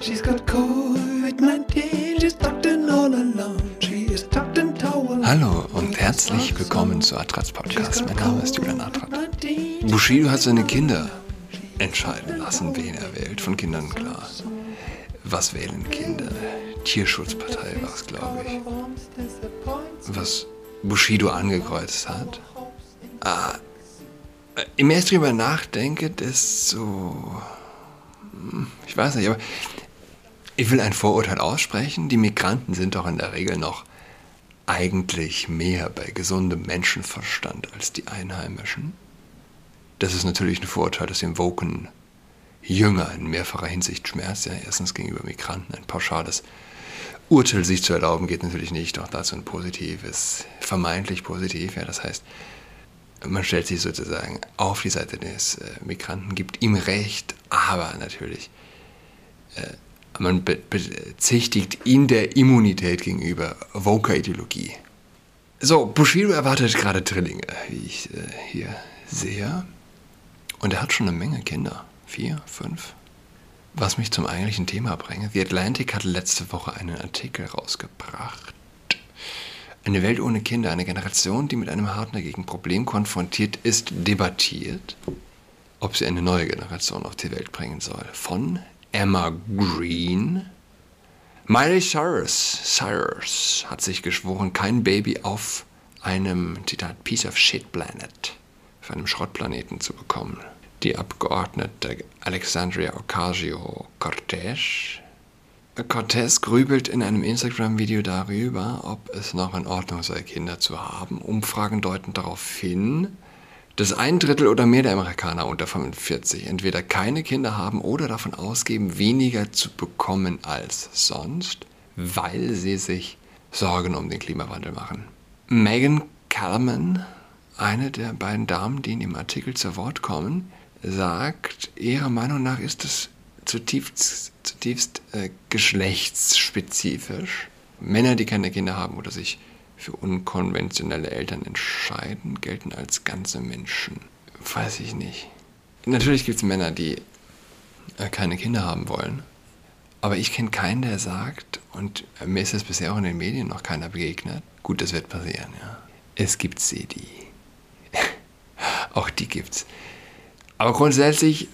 She's got COVID-19, she's tucked in all alone. She is tucked in towel. Hallo und herzlich willkommen zu Adrats Podcast. Mein Name ist Julian Adrat. Bushido hat seine Kinder entscheiden lassen, wen er wählt. Von Kindern klar. Was wählen Kinder? Tierschutzpartei war es, glaube ich. Was Bushido angekreuzt hat. Ah, je mehr ich drüber nachdenke, desto. hm, Ich weiß nicht, aber ich will ein Vorurteil aussprechen. Die Migranten sind doch in der Regel noch eigentlich mehr bei gesundem Menschenverstand als die Einheimischen. Das ist natürlich ein Vorurteil, das den Woken Jünger in mehrfacher Hinsicht schmerzt. Ja, erstens gegenüber Migranten ein pauschales Urteil sich zu erlauben, geht natürlich nicht. Auch dazu ein positives, vermeintlich positiv. Ja, das heißt, man stellt sich sozusagen auf die Seite des äh, Migranten, gibt ihm Recht, aber natürlich, äh, man be bezichtigt ihn der Immunität gegenüber Voker-Ideologie. So, Bushido erwartet gerade Drillinge, wie ich äh, hier sehe. Und er hat schon eine Menge Kinder. Vier, fünf. Was mich zum eigentlichen Thema bringt. The Atlantic hat letzte Woche einen Artikel rausgebracht. Eine Welt ohne Kinder, eine Generation, die mit einem hartnäckigen Problem konfrontiert ist, debattiert, ob sie eine neue Generation auf die Welt bringen soll. Von Emma Green. Miley Cyrus, Cyrus hat sich geschworen, kein Baby auf einem, Zitat, Piece of Shit Planet, auf einem Schrottplaneten zu bekommen. Die Abgeordnete Alexandria Ocasio-Cortez Cortez grübelt in einem Instagram-Video darüber, ob es noch in Ordnung sei, Kinder zu haben. Umfragen deuten darauf hin, dass ein Drittel oder mehr der Amerikaner unter 45 entweder keine Kinder haben oder davon ausgeben, weniger zu bekommen als sonst, weil sie sich Sorgen um den Klimawandel machen. Megan Callman, eine der beiden Damen, die in dem Artikel zu Wort kommen, sagt, ihrer Meinung nach ist es zutiefst, zutiefst äh, geschlechtsspezifisch. Männer, die keine Kinder haben oder sich für unkonventionelle Eltern entscheiden, gelten als ganze Menschen. Weiß ich nicht. Natürlich gibt es Männer, die äh, keine Kinder haben wollen. Aber ich kenne keinen, der sagt, und mir ist es bisher auch in den Medien noch keiner begegnet, gut, das wird passieren, ja. Es gibt sie, die. auch die gibt's. Aber grundsätzlich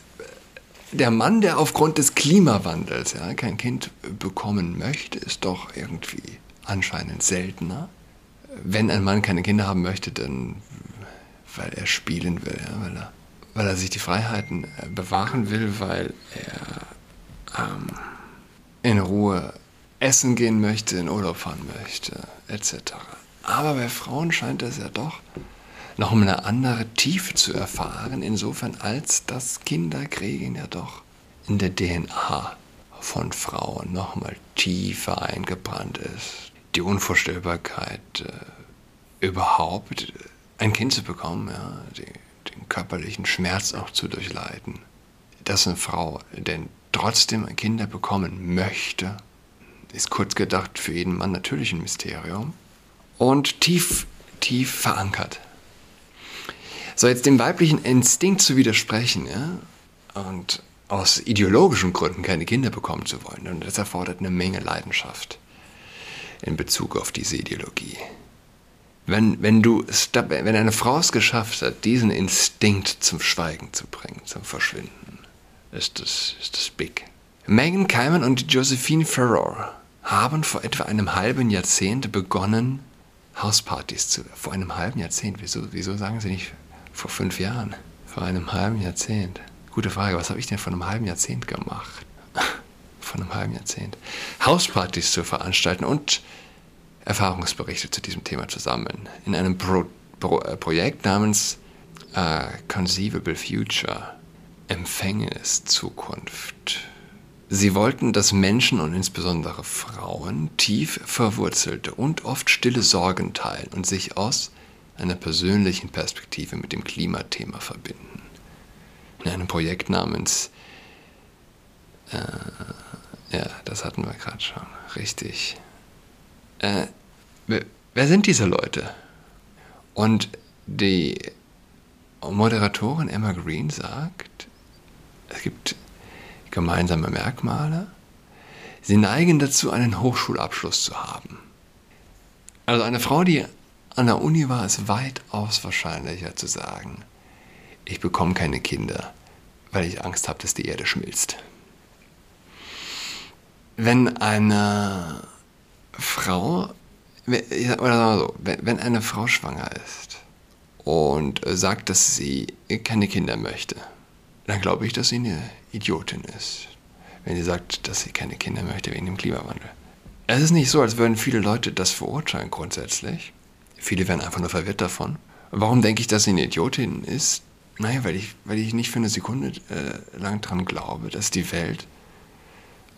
der Mann, der aufgrund des Klimawandels ja, kein Kind bekommen möchte, ist doch irgendwie anscheinend seltener. Wenn ein Mann keine Kinder haben möchte, dann weil er spielen will, ja, weil, er, weil er sich die Freiheiten äh, bewahren will, weil er ähm, in Ruhe essen gehen möchte, in Urlaub fahren möchte, etc. Aber bei Frauen scheint es ja doch noch um eine andere Tiefe zu erfahren, insofern als das Kinderkriegen ja doch in der DNA von Frauen nochmal tiefer eingebrannt ist. Die Unvorstellbarkeit, äh, überhaupt ein Kind zu bekommen, ja, die, den körperlichen Schmerz auch zu durchleiden. Dass eine Frau denn trotzdem Kinder bekommen möchte, ist kurz gedacht für jeden Mann natürlich ein Mysterium und tief, tief verankert so, jetzt dem weiblichen Instinkt zu widersprechen, ja, und aus ideologischen Gründen keine Kinder bekommen zu wollen, und das erfordert eine Menge Leidenschaft in Bezug auf diese Ideologie. Wenn, wenn, du, wenn eine Frau es geschafft hat, diesen Instinkt zum Schweigen zu bringen, zum Verschwinden, ist das, ist das big. Megan Keiman und Josephine Ferror haben vor etwa einem halben Jahrzehnt begonnen, Hauspartys zu. Vor einem halben Jahrzehnt? Wieso, wieso sagen sie nicht vor fünf Jahren? Vor einem halben Jahrzehnt? Gute Frage, was habe ich denn vor einem halben Jahrzehnt gemacht? Vor einem halben Jahrzehnt. Hauspartys zu veranstalten und Erfahrungsberichte zu diesem Thema zu sammeln. In einem Pro Pro äh, Projekt namens äh, Conceivable Future. Empfängnis Zukunft. Sie wollten, dass Menschen und insbesondere Frauen tief verwurzelte und oft stille Sorgen teilen und sich aus einer persönlichen Perspektive mit dem Klimathema verbinden. In einem Projekt namens, äh, ja, das hatten wir gerade schon, richtig. Äh, wer, wer sind diese Leute? Und die Moderatorin Emma Green sagt, es gibt gemeinsame Merkmale. Sie neigen dazu, einen Hochschulabschluss zu haben. Also eine Frau, die an der Uni war, ist weitaus wahrscheinlicher zu sagen, ich bekomme keine Kinder, weil ich Angst habe, dass die Erde schmilzt. Wenn eine Frau, oder sagen wir so, wenn eine Frau schwanger ist und sagt, dass sie keine Kinder möchte, dann glaube ich, dass sie eine Idiotin ist. Wenn sie sagt, dass sie keine Kinder möchte wegen dem Klimawandel. Es ist nicht so, als würden viele Leute das verurteilen grundsätzlich. Viele werden einfach nur verwirrt davon. Warum denke ich, dass sie eine Idiotin ist? Naja, weil ich, weil ich nicht für eine Sekunde äh, lang daran glaube, dass die Welt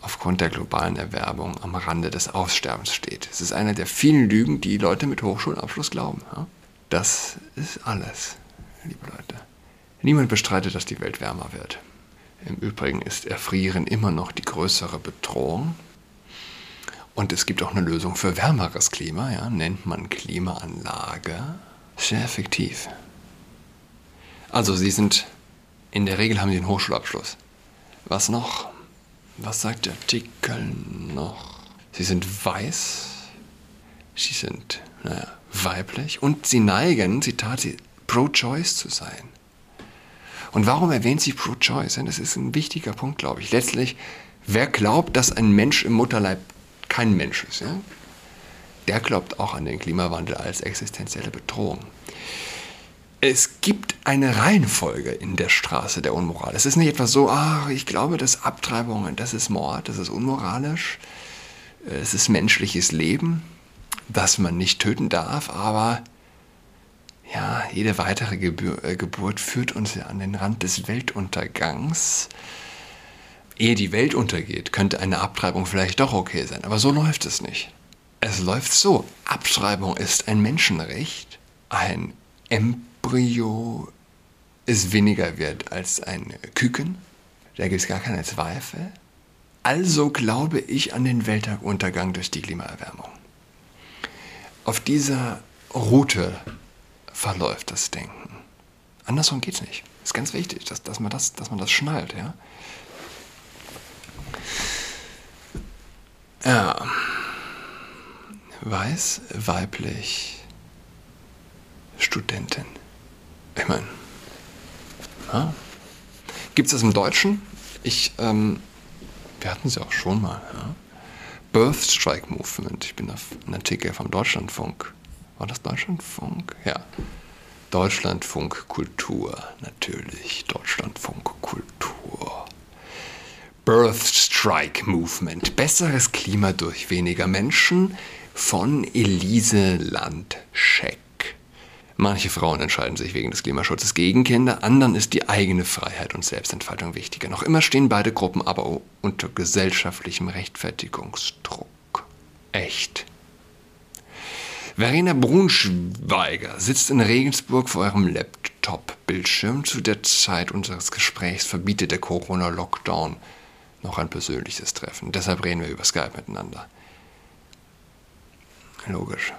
aufgrund der globalen Erwerbung am Rande des Aussterbens steht. Es ist eine der vielen Lügen, die Leute mit Hochschulabschluss glauben. Das ist alles, liebe Leute. Niemand bestreitet, dass die Welt wärmer wird. Im Übrigen ist Erfrieren immer noch die größere Bedrohung. Und es gibt auch eine Lösung für wärmeres Klima, ja, nennt man Klimaanlage. Sehr effektiv. Also Sie sind, in der Regel haben Sie einen Hochschulabschluss. Was noch? Was sagt der Artikel noch? Sie sind weiß, Sie sind, naja, weiblich und Sie neigen, Zitat, pro-choice zu sein. Und warum erwähnt sie pro-choice? Das ist ein wichtiger Punkt, glaube ich. Letztlich, wer glaubt, dass ein Mensch im Mutterleib kein Mensch ist, ja? der glaubt auch an den Klimawandel als existenzielle Bedrohung. Es gibt eine Reihenfolge in der Straße der Unmoral. Es ist nicht etwas so, ach, ich glaube, dass Abtreibungen, das ist Mord, das ist unmoralisch, es ist menschliches Leben, das man nicht töten darf, aber ja, jede weitere Gebur äh, Geburt führt uns ja an den Rand des Weltuntergangs. Ehe die Welt untergeht, könnte eine Abtreibung vielleicht doch okay sein, aber so läuft es nicht. Es läuft so. Abtreibung ist ein Menschenrecht. Ein Embryo ist weniger wert als ein Küken. Da gibt es gar keine Zweifel. Also glaube ich an den Weltuntergang durch die Klimaerwärmung. Auf dieser Route verläuft das Denken. Andersrum geht es nicht. Ist ganz wichtig, dass, dass, man das, dass man das schnallt, ja. Ja. Weiß, weiblich, Studentin. Ich meine, ja. gibt es das im Deutschen? Ich, ähm, wir hatten sie auch schon mal, ja. Birth Strike Movement. Ich bin auf einen Artikel vom Deutschlandfunk war das Deutschlandfunk? Ja. Deutschlandfunk Kultur, natürlich. Deutschlandfunk Kultur. Birth Strike Movement. Besseres Klima durch weniger Menschen von Elise Landscheck. Manche Frauen entscheiden sich wegen des Klimaschutzes gegen Kinder, anderen ist die eigene Freiheit und Selbstentfaltung wichtiger. Noch immer stehen beide Gruppen aber unter gesellschaftlichem Rechtfertigungsdruck. Echt. Verena Brunschweiger sitzt in Regensburg vor ihrem Laptop-Bildschirm. Zu der Zeit unseres Gesprächs verbietet der Corona-Lockdown noch ein persönliches Treffen. Deshalb reden wir über Skype miteinander. Logisch.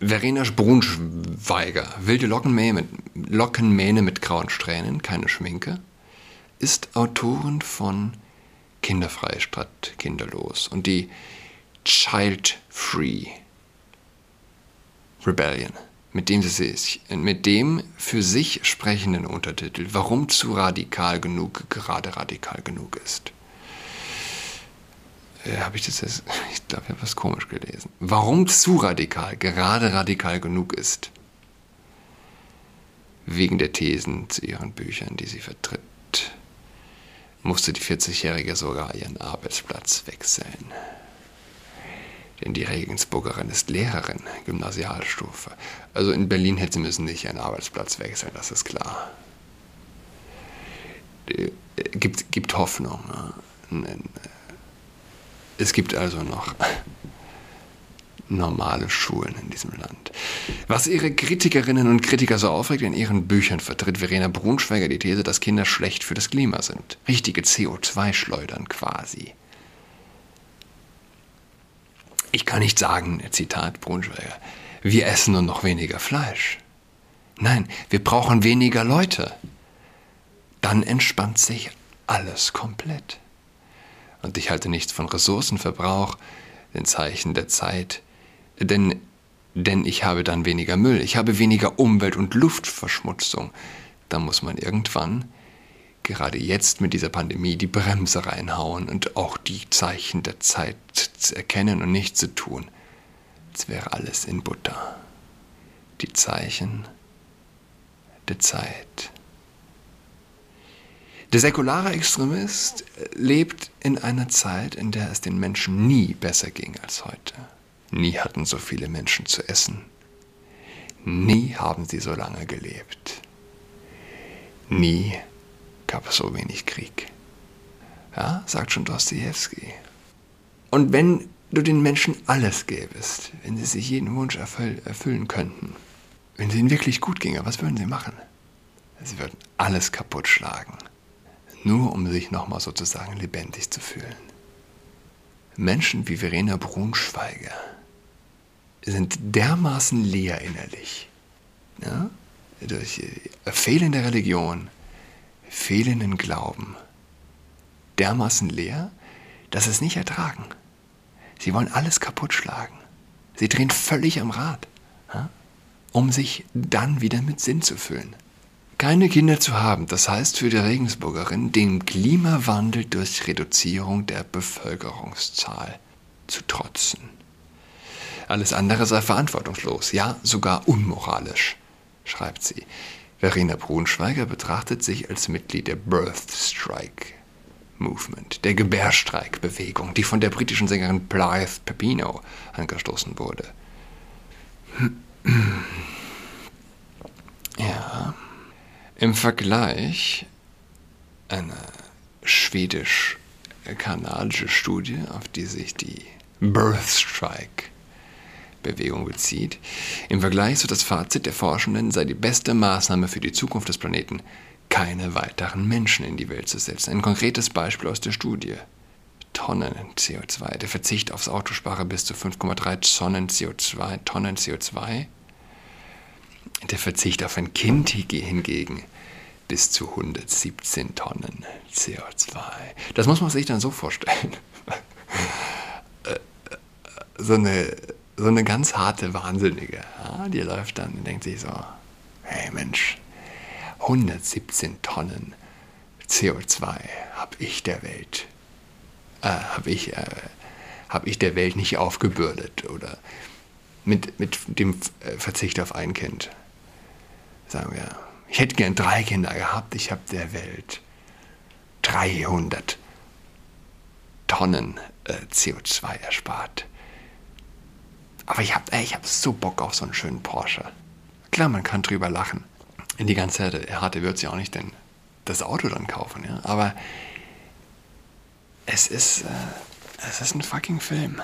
Verena Brunschweiger, wilde Lockenmähne mit, Lockenmähne mit grauen Strähnen, keine Schminke, ist Autorin von Kinderfrei statt kinderlos. Und die Child Free Rebellion, mit dem, sich, mit dem für sich sprechenden Untertitel, warum zu radikal genug gerade radikal genug ist. Äh, habe ich das jetzt, ich glaube, ich habe was komisch gelesen. Warum zu radikal gerade radikal genug ist. Wegen der Thesen zu ihren Büchern, die sie vertritt, musste die 40-Jährige sogar ihren Arbeitsplatz wechseln. Denn die Regensburgerin ist Lehrerin, Gymnasialstufe. Also in Berlin hätte sie müssen nicht ihren Arbeitsplatz wechseln, das ist klar. Äh, gibt, gibt Hoffnung. Ne? Es gibt also noch normale Schulen in diesem Land. Was ihre Kritikerinnen und Kritiker so aufregt, in ihren Büchern vertritt Verena Brunschweiger die These, dass Kinder schlecht für das Klima sind. Richtige CO2-Schleudern quasi. Ich kann nicht sagen, Zitat Brunschweiger, wir essen nur noch weniger Fleisch. Nein, wir brauchen weniger Leute. Dann entspannt sich alles komplett. Und ich halte nichts von Ressourcenverbrauch, den Zeichen der Zeit, denn, denn ich habe dann weniger Müll, ich habe weniger Umwelt- und Luftverschmutzung. Da muss man irgendwann, gerade jetzt mit dieser Pandemie, die Bremse reinhauen und auch die Zeichen der Zeit erkennen und nicht zu tun. Als wäre alles in Butter. Die Zeichen der Zeit. Der säkulare Extremist lebt in einer Zeit, in der es den Menschen nie besser ging als heute. Nie hatten so viele Menschen zu essen. Nie haben sie so lange gelebt. Nie gab es so wenig Krieg. Ja, sagt schon Dostoevsky. Und wenn du den Menschen alles gäbest, wenn sie sich jeden Wunsch erfüll erfüllen könnten, wenn es ihnen wirklich gut ginge, was würden sie machen? Sie würden alles kaputt schlagen, nur um sich nochmal sozusagen lebendig zu fühlen. Menschen wie Verena Brunschweiger sind dermaßen leer innerlich, ja? durch fehlende Religion, fehlenden Glauben, dermaßen leer, dass sie es nicht ertragen. Sie wollen alles kaputt schlagen. Sie drehen völlig am Rad, ja? um sich dann wieder mit Sinn zu füllen. Keine Kinder zu haben, das heißt für die Regensburgerin, dem Klimawandel durch Reduzierung der Bevölkerungszahl zu trotzen. Alles andere sei verantwortungslos, ja sogar unmoralisch, schreibt sie. Verena Brunschweiger betrachtet sich als Mitglied der Birth Strike Movement, der Gebärstreikbewegung, die von der britischen Sängerin Blythe Pepino angestoßen wurde. Ja. Im Vergleich eine schwedisch-kanadische Studie, auf die sich die Birth Strike Bewegung bezieht. Im Vergleich so das Fazit der Forschenden sei die beste Maßnahme für die Zukunft des Planeten, keine weiteren Menschen in die Welt zu setzen. Ein konkretes Beispiel aus der Studie. Tonnen CO2. Der Verzicht aufs Auto spare bis zu 5,3 Tonnen CO2. Tonnen CO2 der Verzicht auf ein Kind hingegen bis zu 117 Tonnen CO2. Das muss man sich dann so vorstellen. Äh, so eine, so eine ganz harte Wahnsinnige, die läuft dann und denkt sich so, hey Mensch, 117 Tonnen CO2 habe ich der Welt, äh, habe ich, äh, hab ich der Welt nicht aufgebürdet oder mit, mit dem Verzicht auf ein Kind sagen wir, ich hätte gern drei Kinder gehabt, ich habe der Welt 300 Tonnen äh, CO2 erspart. Aber ich habe hab so Bock auf so einen schönen Porsche. Klar, man kann drüber lachen. In die ganze harte wird sie auch nicht denn das Auto dann kaufen, ja. Aber es ist, äh, es ist ein fucking Film.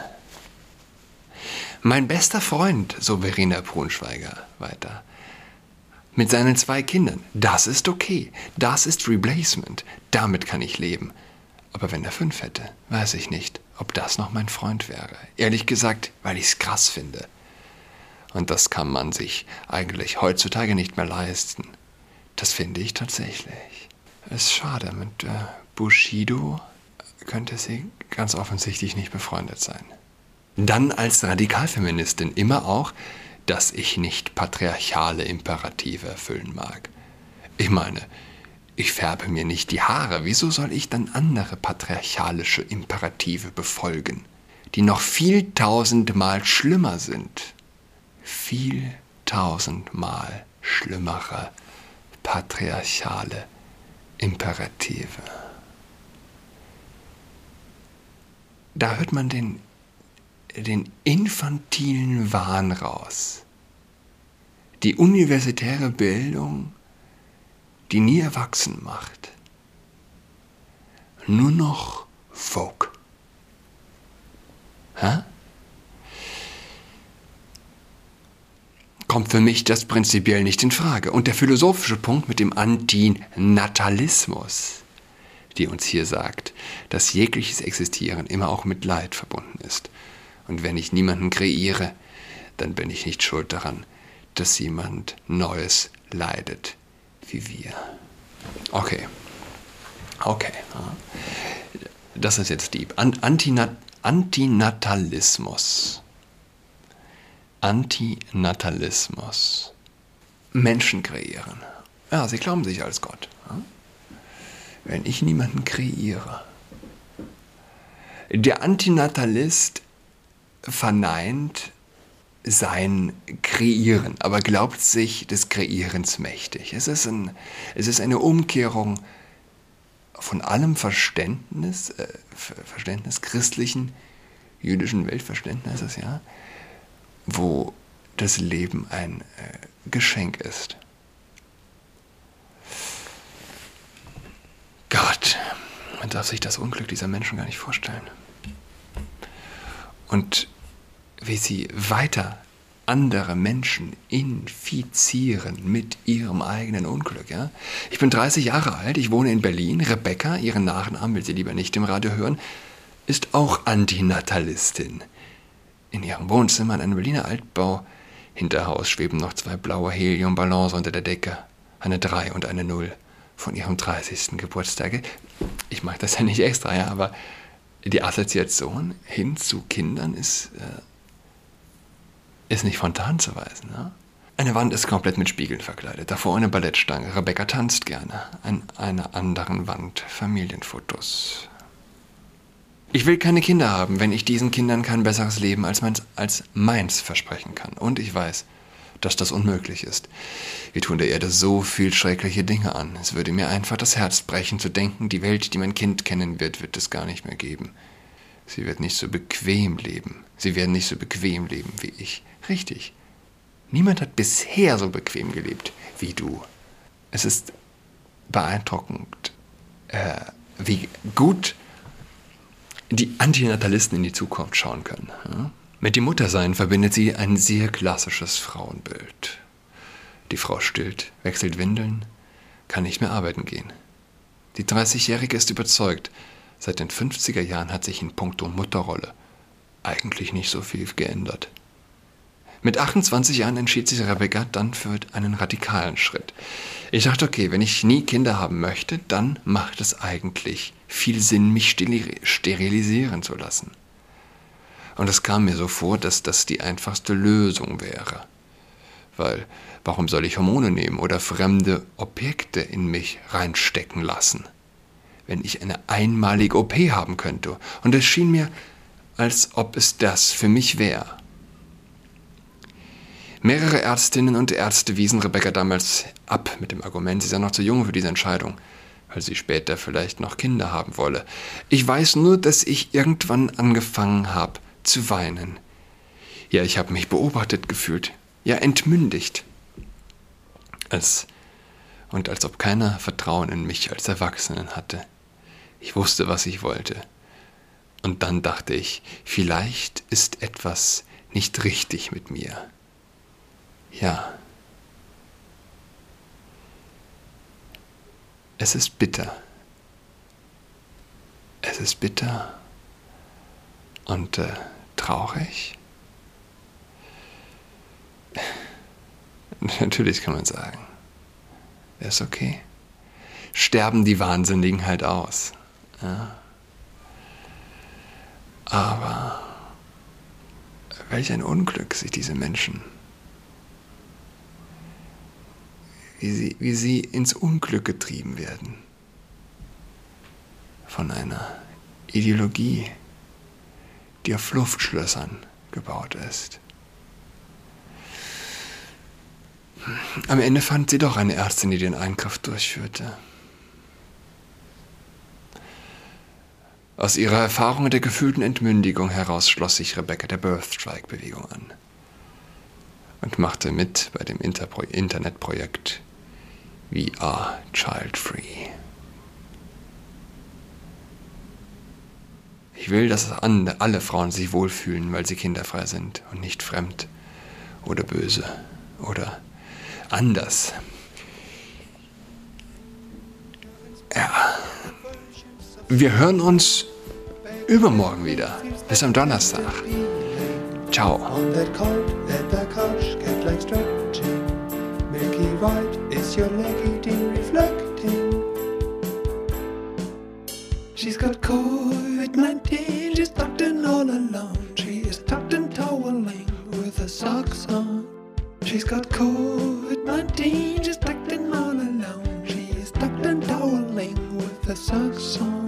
Mein bester Freund, so Verena Brunschweiger weiter, mit seinen zwei Kindern. Das ist okay. Das ist Replacement. Damit kann ich leben. Aber wenn er fünf hätte, weiß ich nicht, ob das noch mein Freund wäre. Ehrlich gesagt, weil ich es krass finde. Und das kann man sich eigentlich heutzutage nicht mehr leisten. Das finde ich tatsächlich. Es ist schade, mit äh, Bushido könnte sie ganz offensichtlich nicht befreundet sein. Dann als Radikalfeministin immer auch dass ich nicht patriarchale Imperative erfüllen mag. Ich meine, ich färbe mir nicht die Haare, wieso soll ich dann andere patriarchalische Imperative befolgen, die noch viel tausendmal schlimmer sind? Viel tausendmal schlimmere patriarchale Imperative. Da hört man den den infantilen Wahn raus. Die universitäre Bildung, die nie erwachsen macht. Nur noch Folk. Hä? Kommt für mich das prinzipiell nicht in Frage. Und der philosophische Punkt mit dem Antinatalismus, die uns hier sagt, dass jegliches Existieren immer auch mit Leid verbunden ist und wenn ich niemanden kreiere, dann bin ich nicht schuld daran, dass jemand Neues leidet wie wir. Okay. Okay. das ist jetzt. An Antinat Antinatalismus. Antinatalismus. Menschen kreieren. Ja, sie glauben sich als Gott. Wenn ich niemanden kreiere. Der Antinatalist verneint sein Kreieren, aber glaubt sich des Kreierens mächtig. Es ist, ein, es ist eine Umkehrung von allem Verständnis, äh, Verständnis christlichen, jüdischen Weltverständnisses, ja, wo das Leben ein äh, Geschenk ist. Gott, man darf sich das Unglück dieser Menschen gar nicht vorstellen. Und wie sie weiter andere Menschen infizieren mit ihrem eigenen Unglück. Ja? Ich bin 30 Jahre alt, ich wohne in Berlin. Rebecca, ihren Nachnamen will sie lieber nicht im Radio hören, ist auch Antinatalistin. In ihrem Wohnzimmer in einem Berliner Altbau hinter Haus schweben noch zwei blaue Heliumballons unter der Decke. Eine 3 und eine 0 von ihrem 30. Geburtstag. Ich mag das ja nicht extra, ja, aber die Assoziation hin zu Kindern ist äh, ist nicht von der Hand zu weisen. Ne? Eine Wand ist komplett mit Spiegeln verkleidet. Davor eine Ballettstange. Rebecca tanzt gerne. An einer anderen Wand Familienfotos. Ich will keine Kinder haben, wenn ich diesen Kindern kein besseres Leben als meins, als meins versprechen kann. Und ich weiß, dass das unmöglich ist. Wir tun der Erde so viel schreckliche Dinge an. Es würde mir einfach das Herz brechen zu denken, die Welt, die mein Kind kennen wird, wird es gar nicht mehr geben. Sie wird nicht so bequem leben. Sie werden nicht so bequem leben wie ich. Richtig. Niemand hat bisher so bequem gelebt wie du. Es ist beeindruckend, äh, wie gut die Antinatalisten in die Zukunft schauen können. Ja? Mit dem Muttersein verbindet sie ein sehr klassisches Frauenbild. Die Frau stillt, wechselt Windeln, kann nicht mehr arbeiten gehen. Die 30-Jährige ist überzeugt, seit den 50er Jahren hat sich in puncto Mutterrolle eigentlich nicht so viel geändert. Mit 28 Jahren entschied sich Rebecca dann für einen radikalen Schritt. Ich dachte, okay, wenn ich nie Kinder haben möchte, dann macht es eigentlich viel Sinn, mich sterilisieren zu lassen. Und es kam mir so vor, dass das die einfachste Lösung wäre. Weil, warum soll ich Hormone nehmen oder fremde Objekte in mich reinstecken lassen? Wenn ich eine einmalige OP haben könnte. Und es schien mir, als ob es das für mich wäre. Mehrere Ärztinnen und Ärzte wiesen Rebecca damals ab mit dem Argument, sie sei noch zu jung für diese Entscheidung, weil sie später vielleicht noch Kinder haben wolle. Ich weiß nur, dass ich irgendwann angefangen habe zu weinen. Ja, ich habe mich beobachtet gefühlt, ja entmündigt. Als und als ob keiner Vertrauen in mich als Erwachsenen hatte. Ich wusste, was ich wollte. Und dann dachte ich, vielleicht ist etwas nicht richtig mit mir. Ja. Es ist bitter. Es ist bitter und äh, traurig. Natürlich kann man sagen, ist okay. Sterben die Wahnsinnigen halt aus. Ja. Aber welch ein Unglück sich diese Menschen wie sie, wie sie ins Unglück getrieben werden von einer Ideologie, die auf Luftschlössern gebaut ist. Am Ende fand sie doch eine Ärztin, die den Eingriff durchführte. Aus ihrer Erfahrung der gefühlten Entmündigung heraus schloss sich Rebecca der Birth Strike Bewegung an und machte mit bei dem Internetprojekt We are child free. Ich will, dass alle Frauen sich wohlfühlen, weil sie kinderfrei sind und nicht fremd oder böse oder anders. Ja. Wir hören uns übermorgen wieder. Bis am Donnerstag. Ciao. Reflecting? She's got COVID 19, she's tucked in all alone. She is tucked in toweling with her socks on. She's got COVID 19, she's tucked in all alone. She is tucked in toweling with her socks on.